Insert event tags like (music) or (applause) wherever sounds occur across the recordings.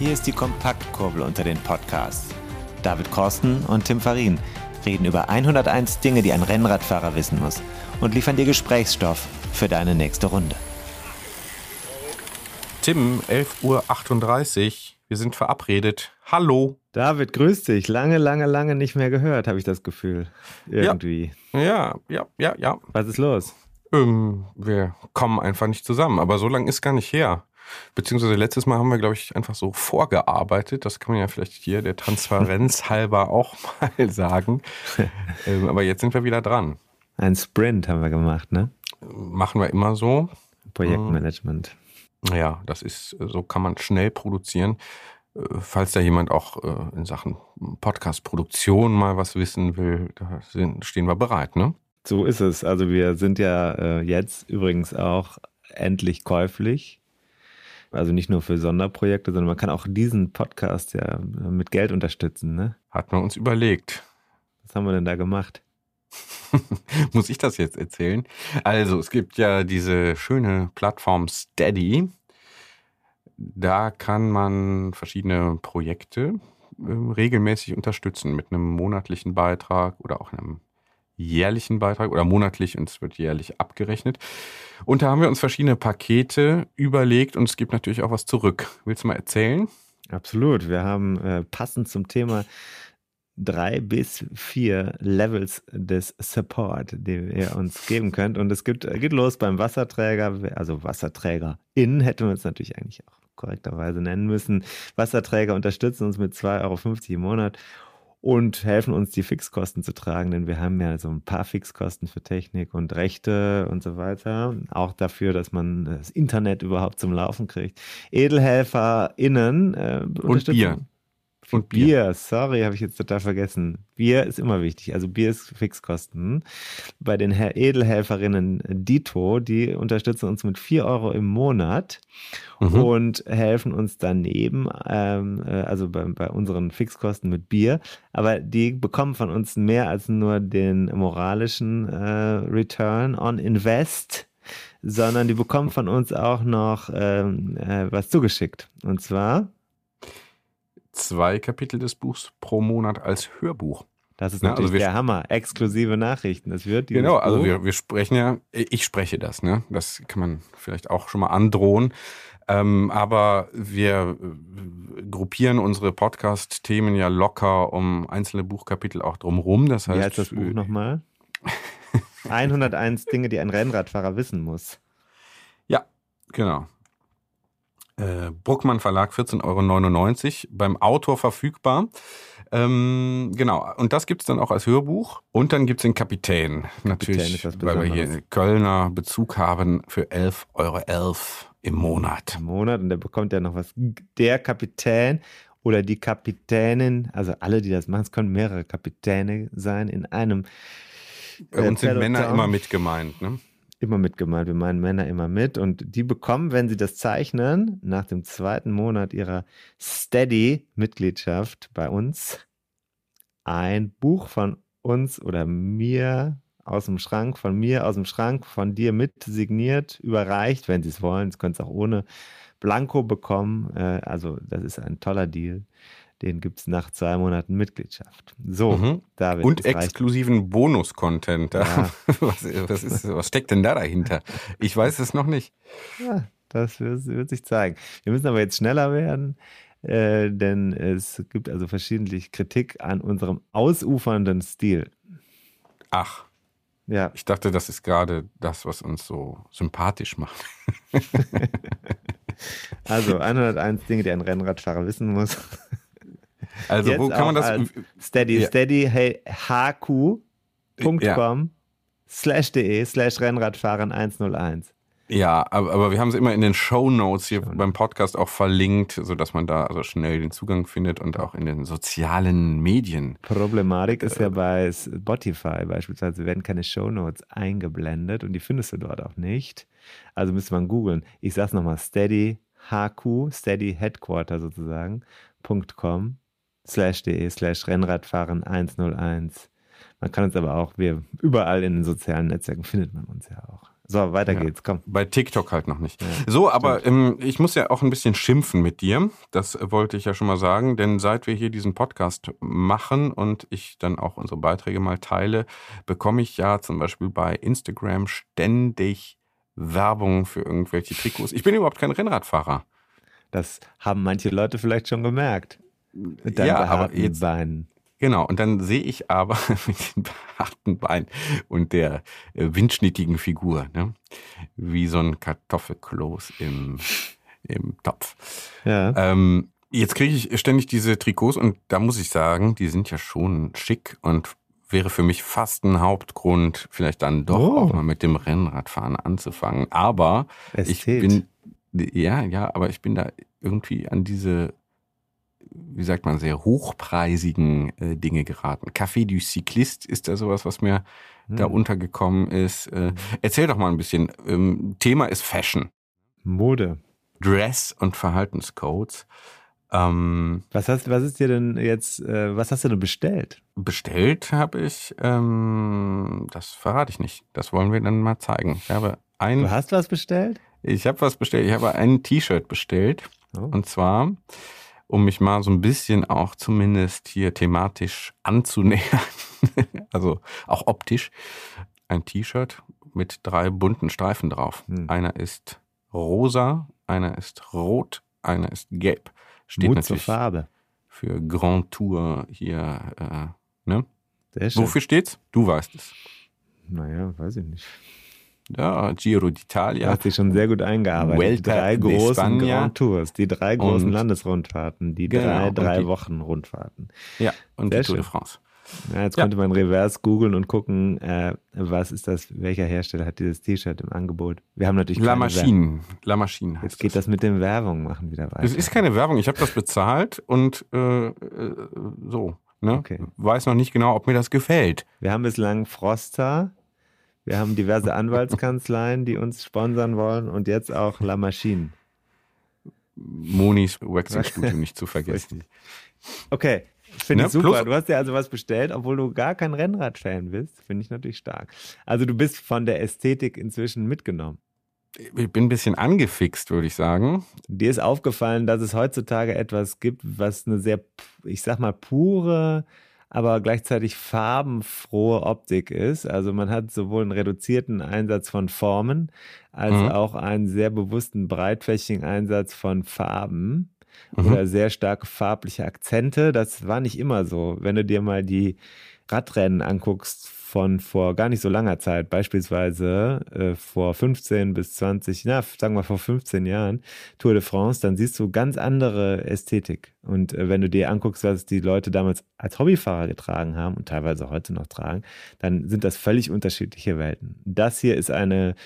Hier ist die Kompaktkurbel unter den Podcasts. David Korsten und Tim Farin reden über 101 Dinge, die ein Rennradfahrer wissen muss und liefern dir Gesprächsstoff für deine nächste Runde. Tim, 11.38 Uhr. Wir sind verabredet. Hallo. David, grüß dich. Lange, lange, lange nicht mehr gehört, habe ich das Gefühl. Irgendwie. Ja, ja, ja, ja. Was ist los? Ähm, wir kommen einfach nicht zusammen. Aber so lange ist gar nicht her. Beziehungsweise letztes Mal haben wir, glaube ich, einfach so vorgearbeitet. Das kann man ja vielleicht hier der Transparenz (laughs) halber auch mal sagen. (laughs) ähm, aber jetzt sind wir wieder dran. Ein Sprint haben wir gemacht, ne? Machen wir immer so. Projektmanagement. Ja, das ist, so kann man schnell produzieren. Äh, Falls da jemand auch äh, in Sachen Podcast-Produktion mal was wissen will, da sind, stehen wir bereit, ne? So ist es. Also wir sind ja äh, jetzt übrigens auch endlich käuflich. Also nicht nur für Sonderprojekte, sondern man kann auch diesen Podcast ja mit Geld unterstützen. Ne? Hat man uns überlegt. Was haben wir denn da gemacht? (laughs) Muss ich das jetzt erzählen? Also, es gibt ja diese schöne Plattform Steady. Da kann man verschiedene Projekte äh, regelmäßig unterstützen mit einem monatlichen Beitrag oder auch einem jährlichen Beitrag oder monatlich und es wird jährlich abgerechnet. Und da haben wir uns verschiedene Pakete überlegt und es gibt natürlich auch was zurück. Willst du mal erzählen? Absolut. Wir haben äh, passend zum Thema drei bis vier Levels des Support, die ihr uns geben könnt. Und es gibt, geht los beim Wasserträger, also Wasserträger in hätten wir uns natürlich eigentlich auch korrekterweise nennen müssen. Wasserträger unterstützen uns mit 2,50 Euro im Monat und helfen uns, die Fixkosten zu tragen, denn wir haben ja so ein paar Fixkosten für Technik und Rechte und so weiter. Auch dafür, dass man das Internet überhaupt zum Laufen kriegt. EdelhelferInnen äh, Und Bier. Und Bier, Bier. sorry, habe ich jetzt total vergessen. Bier ist immer wichtig. Also Bier ist Fixkosten. Bei den Herr Edelhelferinnen Dito, die unterstützen uns mit 4 Euro im Monat mhm. und helfen uns daneben, ähm, äh, also bei, bei unseren Fixkosten mit Bier. Aber die bekommen von uns mehr als nur den moralischen äh, Return on Invest sondern die bekommen von uns auch noch ähm, äh, was zugeschickt. Und zwar zwei Kapitel des Buchs pro Monat als Hörbuch. Das ist natürlich also der Hammer. Exklusive Nachrichten. Das wird Genau, also wir, wir sprechen ja, ich spreche das, ne? Das kann man vielleicht auch schon mal androhen. Ähm, aber wir äh, gruppieren unsere Podcast-Themen ja locker um einzelne Buchkapitel auch drumherum. Das heißt, Wie heißt das Buch nochmal? (laughs) 101 Dinge, die ein Rennradfahrer wissen muss. Ja, genau äh, Bruckmann Verlag 14,99 Euro, beim Autor verfügbar. Ähm, genau, und das gibt es dann auch als Hörbuch. Und dann gibt es den Kapitän, natürlich, weil wir hier Kölner Bezug haben für 11,11 Euro .11 im Monat. Im Monat und der bekommt ja noch was. Der Kapitän oder die Kapitänin, also alle, die das machen, es können mehrere Kapitäne sein in einem. Bei uns sind Männer immer mit gemeint, ne? Immer mit gemeint. Wir meinen Männer immer mit. Und die bekommen, wenn sie das zeichnen, nach dem zweiten Monat ihrer Steady-Mitgliedschaft bei uns, ein Buch von uns oder mir aus dem Schrank, von mir aus dem Schrank, von dir mit signiert, überreicht, wenn sie es wollen. Sie können es auch ohne Blanko bekommen. Äh, also, das ist ein toller Deal. Den gibt es nach zwei Monaten Mitgliedschaft. So, mhm. David. Und exklusiven Bonus-Content. Ja. (laughs) Was, was, was, steckt denn da dahinter? Ich weiß es noch nicht. Ja, das wird, wird sich zeigen. Wir müssen aber jetzt schneller werden, äh, denn es gibt also verschiedentlich Kritik an unserem ausufernden Stil. Ach. Ja. Ich dachte, das ist gerade das, was uns so sympathisch macht. (laughs) also (laughs) 101 Dinge, die ein Rennradfahrer wissen muss. Also, Jetzt wo kann man das? Steady, ja. steady, hey, hq.com. Ja. slash de slash Rennradfahren 101. Ja, aber, aber wir haben es immer in den Show Notes hier beim Podcast auch verlinkt, sodass man da also schnell den Zugang findet und auch in den sozialen Medien. Problematik ist ja bei Spotify beispielsweise, werden keine Show Notes eingeblendet und die findest du dort auch nicht. Also müsste man googeln. Ich sag's nochmal, steady hq, steady headquarter sozusagen, .com slash de slash Rennradfahren 101. Man kann uns aber auch, wir überall in den sozialen Netzwerken findet man uns ja auch. So, weiter ja, geht's, komm. Bei TikTok halt noch nicht. Ja, so, aber ähm, ich muss ja auch ein bisschen schimpfen mit dir. Das wollte ich ja schon mal sagen, denn seit wir hier diesen Podcast machen und ich dann auch unsere Beiträge mal teile, bekomme ich ja zum Beispiel bei Instagram ständig Werbung für irgendwelche Trikots. Ich bin überhaupt kein Rennradfahrer. Das haben manche Leute vielleicht schon gemerkt. Mit deinen ja, aber jetzt, Beinen. Genau, und dann sehe ich aber (laughs) mit den behaarten Beinen und der äh, windschnittigen Figur, ne? wie so ein Kartoffelkloß im, im Topf. Ja. Ähm, jetzt kriege ich ständig diese Trikots und da muss ich sagen, die sind ja schon schick und wäre für mich fast ein Hauptgrund, vielleicht dann doch oh. auch mal mit dem Rennradfahren anzufangen. Aber Ästhet. ich bin, ja, ja, aber ich bin da irgendwie an diese wie sagt man, sehr hochpreisigen äh, Dinge geraten. Café du Cycliste ist da sowas, was mir hm. da untergekommen ist. Äh, erzähl doch mal ein bisschen. Ähm, Thema ist Fashion. Mode. Dress und Verhaltenscodes. Ähm, was hast, was ist dir denn jetzt, äh, was hast du denn bestellt? Bestellt habe ich, ähm, das verrate ich nicht. Das wollen wir dann mal zeigen. Ich habe ein. Du hast was bestellt? Ich habe was bestellt. Ich habe ein T-Shirt bestellt. Oh. Und zwar um mich mal so ein bisschen auch zumindest hier thematisch anzunähern, (laughs) also auch optisch, ein T-Shirt mit drei bunten Streifen drauf. Hm. Einer ist rosa, einer ist rot, einer ist gelb. Steht Mut natürlich zur Farbe. für Grand Tour hier. Äh, ne? Wofür steht's? Du weißt es. Naja, weiß ich nicht. Ja, Giro d'Italia. Hat sich schon sehr gut eingearbeitet. Welta die drei großen Grand Tours, die drei großen und Landesrundfahrten, die genau, drei, drei die, Wochen Rundfahrten. Ja, und sehr die Tour de France. Ja, jetzt ja. könnte man reverse googeln und gucken, äh, was ist das, welcher Hersteller hat dieses T-Shirt im Angebot. Wir haben natürlich La Machine. La Machine. Jetzt geht das. das mit dem Werbung machen wieder weiter. Es ist keine Werbung, ich habe das bezahlt und äh, äh, so. Ne? Okay. Weiß noch nicht genau, ob mir das gefällt. Wir haben bislang Froster, wir haben diverse Anwaltskanzleien, die uns sponsern wollen und jetzt auch La Machine. Monis Waxing Studio (laughs) nicht zu vergessen. Okay, finde ne? ich super. Plus, du hast ja also was bestellt, obwohl du gar kein Rennrad-Fan bist. Finde ich natürlich stark. Also du bist von der Ästhetik inzwischen mitgenommen. Ich bin ein bisschen angefixt, würde ich sagen. Dir ist aufgefallen, dass es heutzutage etwas gibt, was eine sehr, ich sag mal, pure aber gleichzeitig farbenfrohe Optik ist. Also man hat sowohl einen reduzierten Einsatz von Formen als mhm. auch einen sehr bewussten breitflächigen Einsatz von Farben mhm. oder sehr starke farbliche Akzente. Das war nicht immer so. Wenn du dir mal die Radrennen anguckst von vor gar nicht so langer Zeit, beispielsweise äh, vor 15 bis 20, na, sagen wir vor 15 Jahren, Tour de France, dann siehst du ganz andere Ästhetik. Und äh, wenn du dir anguckst, was die Leute damals als Hobbyfahrer getragen haben und teilweise heute noch tragen, dann sind das völlig unterschiedliche Welten. Das hier ist eine,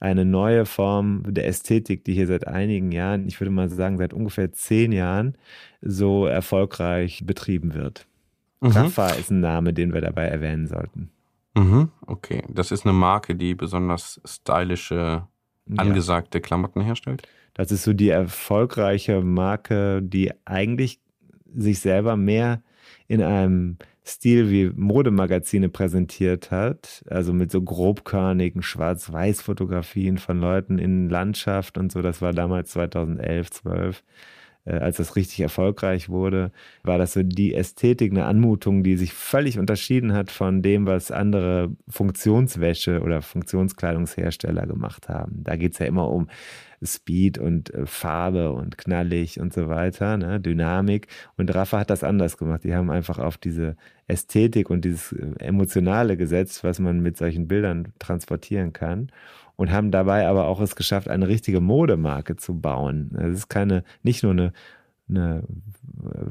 eine neue Form der Ästhetik, die hier seit einigen Jahren, ich würde mal sagen, seit ungefähr zehn Jahren so erfolgreich betrieben wird. Mhm. Rafa ist ein Name, den wir dabei erwähnen sollten. Mhm, okay. Das ist eine Marke, die besonders stylische, angesagte ja. Klamotten herstellt? Das ist so die erfolgreiche Marke, die eigentlich sich selber mehr in einem Stil wie Modemagazine präsentiert hat, also mit so grobkörnigen Schwarz-Weiß-Fotografien von Leuten in Landschaft und so. Das war damals 2011, 12 äh, als das richtig erfolgreich wurde, war das so die Ästhetik, eine Anmutung, die sich völlig unterschieden hat von dem, was andere Funktionswäsche oder Funktionskleidungshersteller gemacht haben. Da geht es ja immer um Speed und äh, Farbe und knallig und so weiter, ne? Dynamik. Und Rafa hat das anders gemacht. Die haben einfach auf diese Ästhetik und dieses äh, Emotionale gesetzt, was man mit solchen Bildern transportieren kann und haben dabei aber auch es geschafft, eine richtige Modemarke zu bauen. Es ist keine, nicht nur eine, eine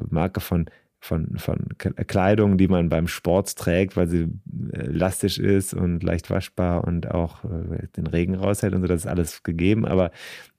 Marke von von, von Kleidung, die man beim Sport trägt, weil sie elastisch ist und leicht waschbar und auch äh, den Regen raushält und so, das ist alles gegeben. Aber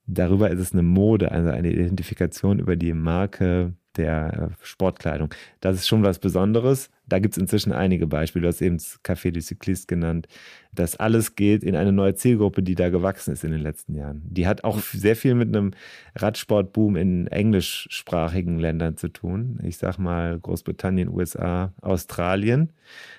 darüber ist es eine Mode, also eine Identifikation über die Marke der äh, Sportkleidung. Das ist schon was Besonderes. Da gibt es inzwischen einige Beispiele. Du hast eben das Café du Cycliste genannt. Das alles geht in eine neue Zielgruppe, die da gewachsen ist in den letzten Jahren. Die hat auch sehr viel mit einem Radsportboom in englischsprachigen Ländern zu tun. Ich sag mal Großbritannien, USA, Australien.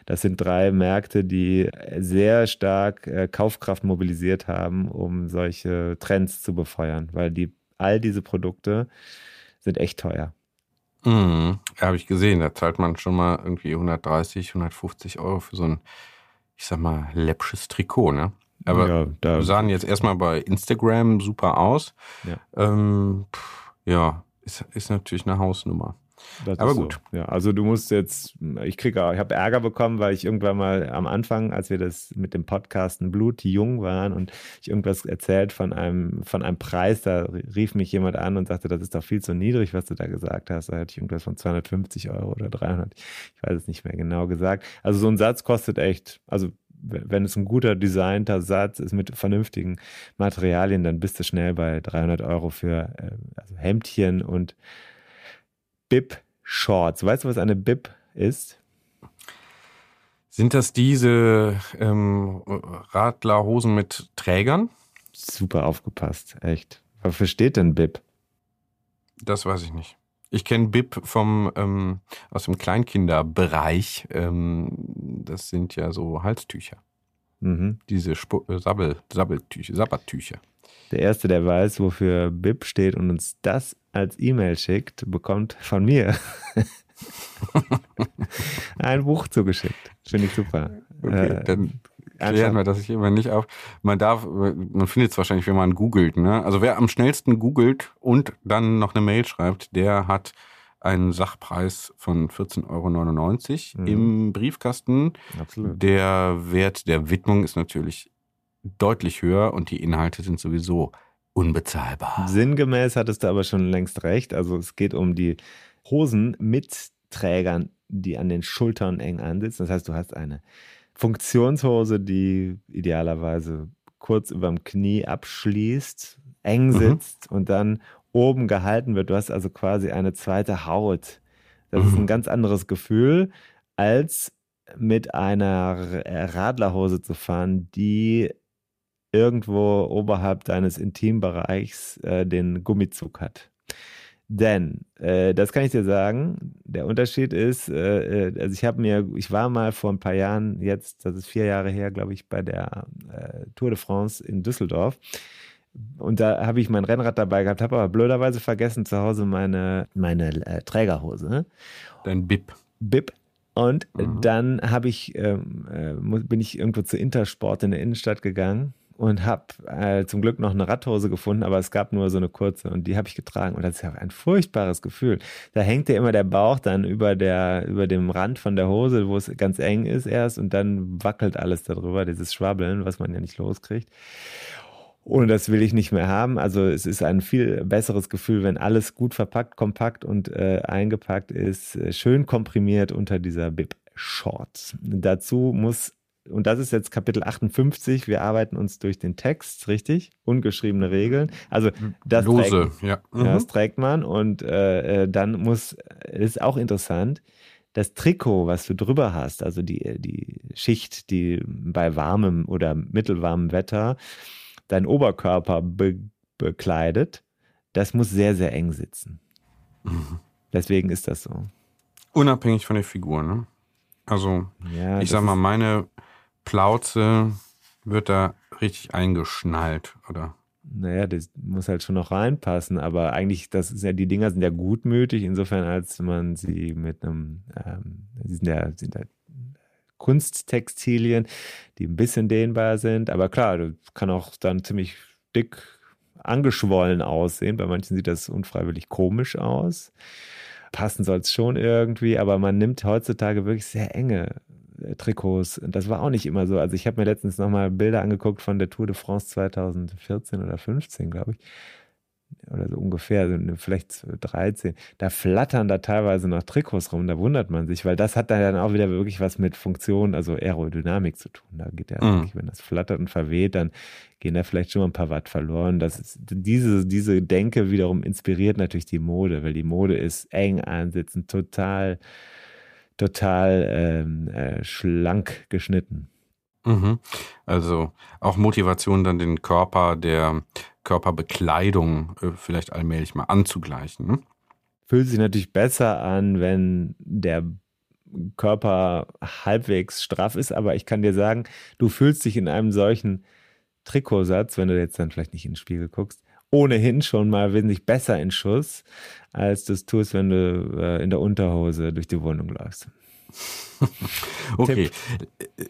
Das sind drei Märkte, die sehr stark äh, Kaufkraft mobilisiert haben, um solche Trends zu befeuern, weil die all diese Produkte sind echt teuer. Mhm. Ja, habe ich gesehen. Da zahlt man schon mal irgendwie 130, 150 Euro für so ein, ich sag mal, läppsches Trikot, ne? Aber ja, da sahen jetzt erstmal bei Instagram super aus. Ja, ähm, pff, ja ist, ist natürlich eine Hausnummer. Das Aber gut. So. Ja, also du musst jetzt, ich kriege, ich habe Ärger bekommen, weil ich irgendwann mal am Anfang, als wir das mit dem Podcasten Blut jung waren und ich irgendwas erzählt von einem, von einem Preis, da rief mich jemand an und sagte, das ist doch viel zu niedrig, was du da gesagt hast. Da hatte ich irgendwas von 250 Euro oder 300. Ich weiß es nicht mehr genau gesagt. Also so ein Satz kostet echt, also wenn es ein guter designter Satz ist mit vernünftigen Materialien, dann bist du schnell bei 300 Euro für äh, also Hemdchen und Bib Shorts. Weißt du, was eine Bib ist? Sind das diese ähm, Radlerhosen mit Trägern? Super aufgepasst, echt. Wofür steht denn Bib? Das weiß ich nicht. Ich kenne Bib vom ähm, aus dem Kleinkinderbereich. Ähm, das sind ja so Halstücher. Mhm. Diese Sp äh, Sabbel, Sabbeltücher, Sabbattücher. Der Erste, der weiß, wofür BIP steht und uns das als E-Mail schickt, bekommt von mir (laughs) ein Buch zugeschickt. Finde ich super. Okay, äh, dann klären wir das ich immer nicht auf. Man darf, man findet es wahrscheinlich, wenn man googelt. Ne? Also wer am schnellsten googelt und dann noch eine Mail schreibt, der hat einen Sachpreis von 14,99 Euro mhm. im Briefkasten. Absolut. Der Wert der Widmung ist natürlich deutlich höher und die Inhalte sind sowieso unbezahlbar. Sinngemäß hattest du aber schon längst recht. Also es geht um die Hosen mit Trägern, die an den Schultern eng ansitzen. Das heißt, du hast eine Funktionshose, die idealerweise kurz über dem Knie abschließt, eng mhm. sitzt mhm. und dann oben gehalten wird. Du hast also quasi eine zweite Haut. Das mhm. ist ein ganz anderes Gefühl, als mit einer Radlerhose zu fahren, die irgendwo oberhalb deines Intimbereichs äh, den Gummizug hat. Denn, äh, das kann ich dir sagen, der Unterschied ist, äh, äh also ich habe mir, ich war mal vor ein paar Jahren, jetzt, das ist vier Jahre her, glaube ich, bei der äh, Tour de France in Düsseldorf. Und da habe ich mein Rennrad dabei gehabt, habe aber blöderweise vergessen, zu Hause meine, meine äh, Trägerhose. Dein Bip. Bip. Und mhm. dann habe ich, ähm, äh, bin ich irgendwo zu Intersport in der Innenstadt gegangen und habe äh, zum Glück noch eine Radhose gefunden, aber es gab nur so eine kurze und die habe ich getragen und das ist ja ein furchtbares Gefühl. Da hängt ja immer der Bauch dann über der über dem Rand von der Hose, wo es ganz eng ist erst und dann wackelt alles darüber, dieses Schwabbeln, was man ja nicht loskriegt. Und das will ich nicht mehr haben. Also es ist ein viel besseres Gefühl, wenn alles gut verpackt, kompakt und äh, eingepackt ist, äh, schön komprimiert unter dieser Bib Shorts. Dazu muss und das ist jetzt Kapitel 58. Wir arbeiten uns durch den Text, richtig? Ungeschriebene Regeln. Also das, Lose, trägt, ja. Mhm. das trägt man und äh, äh dann muss, ist auch interessant, das Trikot, was du drüber hast, also die, die Schicht, die bei warmem oder mittelwarmem Wetter deinen Oberkörper be bekleidet, das muss sehr, sehr eng sitzen. Mhm. Deswegen ist das so. Unabhängig von der Figur, ne? Also, ja, ich sag mal, meine Plauze wird da richtig eingeschnallt, oder? Naja, das muss halt schon noch reinpassen, aber eigentlich, das ist ja, die Dinger sind ja gutmütig, insofern, als man sie mit einem, ähm, sie sind ja, sind ja Kunsttextilien, die ein bisschen dehnbar sind, aber klar, das kann auch dann ziemlich dick angeschwollen aussehen. Bei manchen sieht das unfreiwillig komisch aus. Passen soll es schon irgendwie, aber man nimmt heutzutage wirklich sehr enge äh, Trikots. Das war auch nicht immer so. Also ich habe mir letztens nochmal Bilder angeguckt von der Tour de France 2014 oder 15, glaube ich. Oder so ungefähr, vielleicht 13, da flattern da teilweise noch Trikots rum, da wundert man sich, weil das hat dann auch wieder wirklich was mit Funktion, also Aerodynamik zu tun. Da geht ja mhm. wirklich, wenn das flattert und verweht, dann gehen da vielleicht schon mal ein paar Watt verloren. Das ist, diese, diese Denke wiederum inspiriert natürlich die Mode, weil die Mode ist eng ansitzend, total, total ähm, äh, schlank geschnitten. Mhm. Also auch Motivation, dann den Körper der Körperbekleidung äh, vielleicht allmählich mal anzugleichen. Ne? Fühlt sich natürlich besser an, wenn der Körper halbwegs straff ist, aber ich kann dir sagen, du fühlst dich in einem solchen Trikotsatz, wenn du jetzt dann vielleicht nicht in den Spiegel guckst, ohnehin schon mal wesentlich besser in Schuss, als du es tust, wenn du äh, in der Unterhose durch die Wohnung läufst. (laughs) okay,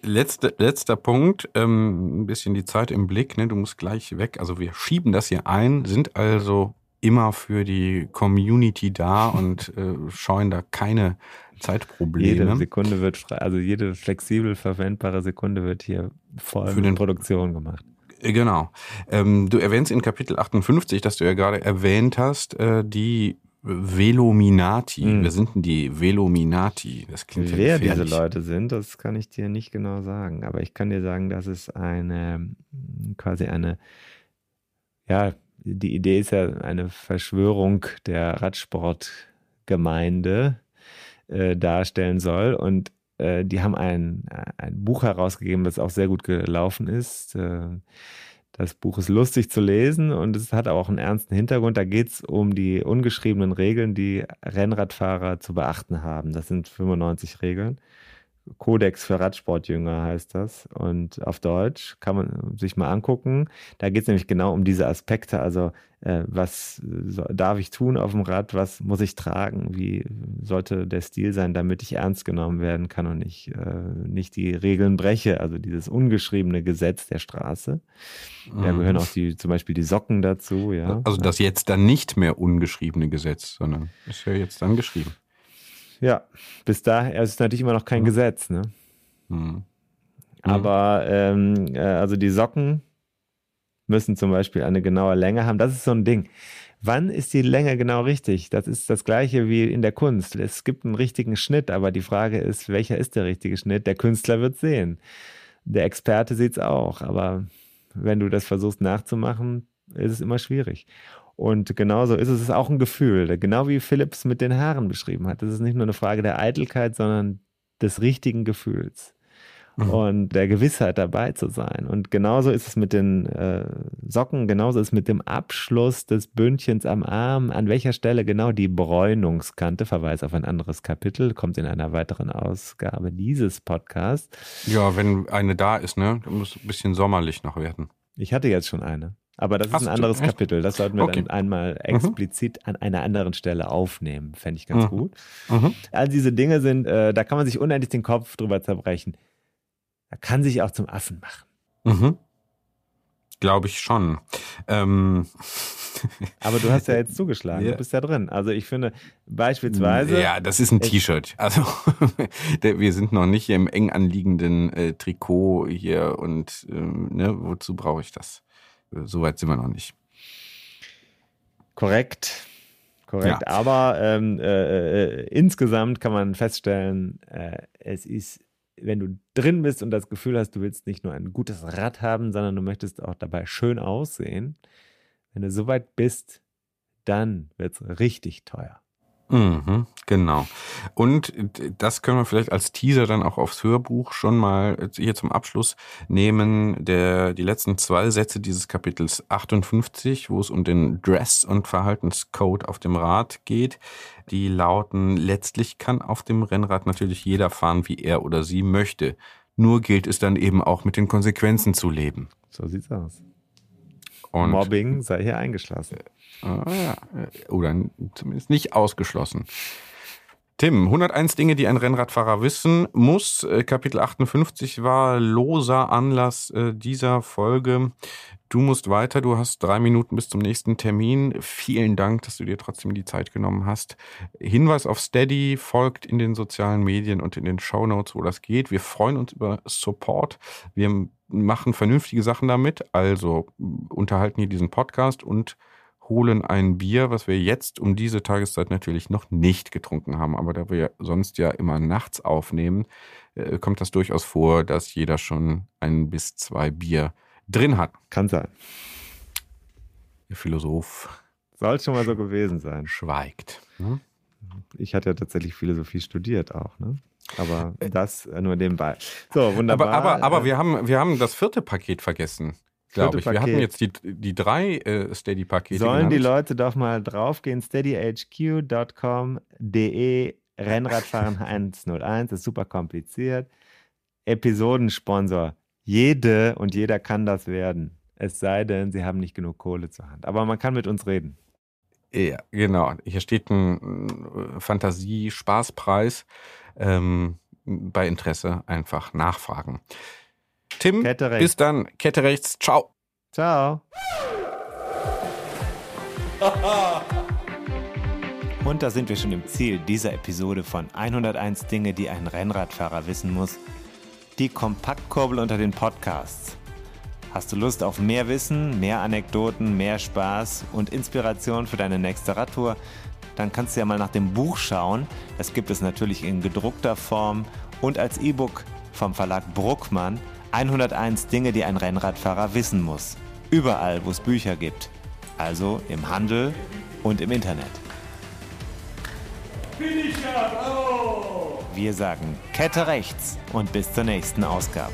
Letzte, letzter Punkt, ähm, ein bisschen die Zeit im Blick, ne? du musst gleich weg. Also wir schieben das hier ein, sind also immer für die Community da (laughs) und äh, scheuen da keine Zeitprobleme. Jede Sekunde wird frei, also jede flexibel verwendbare Sekunde wird hier voll für den Produktion gemacht. Äh, genau. Ähm, du erwähnst in Kapitel 58, das du ja gerade erwähnt hast, äh, die Velominati. Hm. Wer sind denn die Velominati? Das klingt Wer diese Leute sind, das kann ich dir nicht genau sagen. Aber ich kann dir sagen, dass es eine, quasi eine, ja, die Idee ist ja eine Verschwörung der Radsportgemeinde äh, darstellen soll. Und äh, die haben ein, ein Buch herausgegeben, das auch sehr gut gelaufen ist. Äh, das Buch ist lustig zu lesen und es hat auch einen ernsten Hintergrund. Da geht es um die ungeschriebenen Regeln, die Rennradfahrer zu beachten haben. Das sind 95 Regeln. Kodex für Radsportjünger heißt das. Und auf Deutsch kann man sich mal angucken. Da geht es nämlich genau um diese Aspekte. Also, äh, was so, darf ich tun auf dem Rad? Was muss ich tragen? Wie sollte der Stil sein, damit ich ernst genommen werden kann und nicht, äh, nicht die Regeln breche? Also, dieses ungeschriebene Gesetz der Straße. Da mhm. gehören auch die, zum Beispiel die Socken dazu. Ja. Also, das jetzt dann nicht mehr ungeschriebene Gesetz, sondern ist ja jetzt dann geschrieben. Ja, bis dahin, es ist natürlich immer noch kein mhm. Gesetz, ne? Mhm. Aber ähm, äh, also die Socken müssen zum Beispiel eine genaue Länge haben. Das ist so ein Ding. Wann ist die Länge genau richtig? Das ist das gleiche wie in der Kunst. Es gibt einen richtigen Schnitt, aber die Frage ist, welcher ist der richtige Schnitt? Der Künstler wird sehen. Der Experte sieht es auch, aber wenn du das versuchst nachzumachen, ist es immer schwierig. Und genauso ist es, es ist auch ein Gefühl, genau wie Philips mit den Haaren beschrieben hat. Das ist nicht nur eine Frage der Eitelkeit, sondern des richtigen Gefühls mhm. und der Gewissheit dabei zu sein. Und genauso ist es mit den äh, Socken, genauso ist es mit dem Abschluss des Bündchens am Arm, an welcher Stelle genau die Bräunungskante, Verweis auf ein anderes Kapitel, kommt in einer weiteren Ausgabe dieses Podcasts. Ja, wenn eine da ist, ne, muss ein bisschen sommerlich noch werden. Ich hatte jetzt schon eine. Aber das Hast ist ein anderes du? Kapitel. Das sollten wir okay. dann einmal mhm. explizit mhm. an einer anderen Stelle aufnehmen. Fände ich ganz mhm. gut. Mhm. All diese Dinge sind, äh, da kann man sich unendlich den Kopf drüber zerbrechen. Da kann sich auch zum Affen machen. Mhm. Glaube ich schon. Ähm. (laughs) Aber du hast ja jetzt zugeschlagen, ja. du bist ja drin. Also ich finde beispielsweise. Ja, das ist ein T-Shirt. Also (laughs) wir sind noch nicht im eng anliegenden äh, Trikot hier und ähm, ne, wozu brauche ich das? So weit sind wir noch nicht. Korrekt. Korrekt. Ja. Aber ähm, äh, äh, insgesamt kann man feststellen, äh, es ist, wenn du drin bist und das Gefühl hast, du willst nicht nur ein gutes Rad haben, sondern du möchtest auch dabei schön aussehen. Wenn du so weit bist, dann wird es richtig teuer. Mhm, genau. Und das können wir vielleicht als Teaser dann auch aufs Hörbuch schon mal hier zum Abschluss nehmen. Der, die letzten zwei Sätze dieses Kapitels 58, wo es um den Dress- und Verhaltenscode auf dem Rad geht, die lauten, letztlich kann auf dem Rennrad natürlich jeder fahren, wie er oder sie möchte. Nur gilt es dann eben auch mit den Konsequenzen zu leben. So sieht's aus. Und Mobbing sei hier eingeschlossen. Ah, ja. Oder zumindest nicht ausgeschlossen. Tim, 101 Dinge, die ein Rennradfahrer wissen muss. Äh, Kapitel 58 war loser Anlass äh, dieser Folge. Du musst weiter, du hast drei Minuten bis zum nächsten Termin. Vielen Dank, dass du dir trotzdem die Zeit genommen hast. Hinweis auf Steady folgt in den sozialen Medien und in den Show Notes, wo das geht. Wir freuen uns über Support. Wir machen vernünftige Sachen damit, also unterhalten hier diesen Podcast und holen ein Bier, was wir jetzt um diese Tageszeit natürlich noch nicht getrunken haben. Aber da wir sonst ja immer nachts aufnehmen, äh, kommt das durchaus vor, dass jeder schon ein bis zwei Bier drin hat. Kann sein. Der Philosoph Soll schon mal so gewesen sein. schweigt. Ne? Ich hatte ja tatsächlich Philosophie studiert auch, ne? Aber das äh, nur nebenbei. So, wunderbar. Aber, aber, aber Äh, wir, haben, wir haben das vierte Paket vergessen, glaube ich. Wir hatten Paket. jetzt die, die drei äh, Steady-Pakete. Sollen die. Leute doch mal draufgehen, steadyhq.com.de Rennradfahren (laughs) 101, ist super kompliziert. Episodensponsor. Jede und jeder kann das werden. Es sei denn, sie haben nicht genug Kohle zur Hand. Aber man kann mit uns reden. Ja, genau. Hier steht ein äh, Fantasie-Spaßpreis. Ähm, bei Interesse einfach nachfragen. Tim, Kette bis dann. Kette rechts. Ciao. Ciao. (laughs) Und da sind wir schon im Ziel dieser Episode von 101 Dinge, die ein Rennradfahrer wissen muss. Die Kompaktkurbel unter den Podcasts. Hast du Lust auf mehr Wissen, mehr Anekdoten, mehr Spaß und Inspiration für deine nächste Radtour? Dann kannst du ja mal nach dem Buch schauen. Das gibt es natürlich in gedruckter Form und als E-Book vom Verlag Bruckmann. 101 Dinge, die ein Rennradfahrer wissen muss. Überall, wo es Bücher gibt. Also im Handel und im Internet. Wir sagen Kette rechts und bis zur nächsten Ausgabe.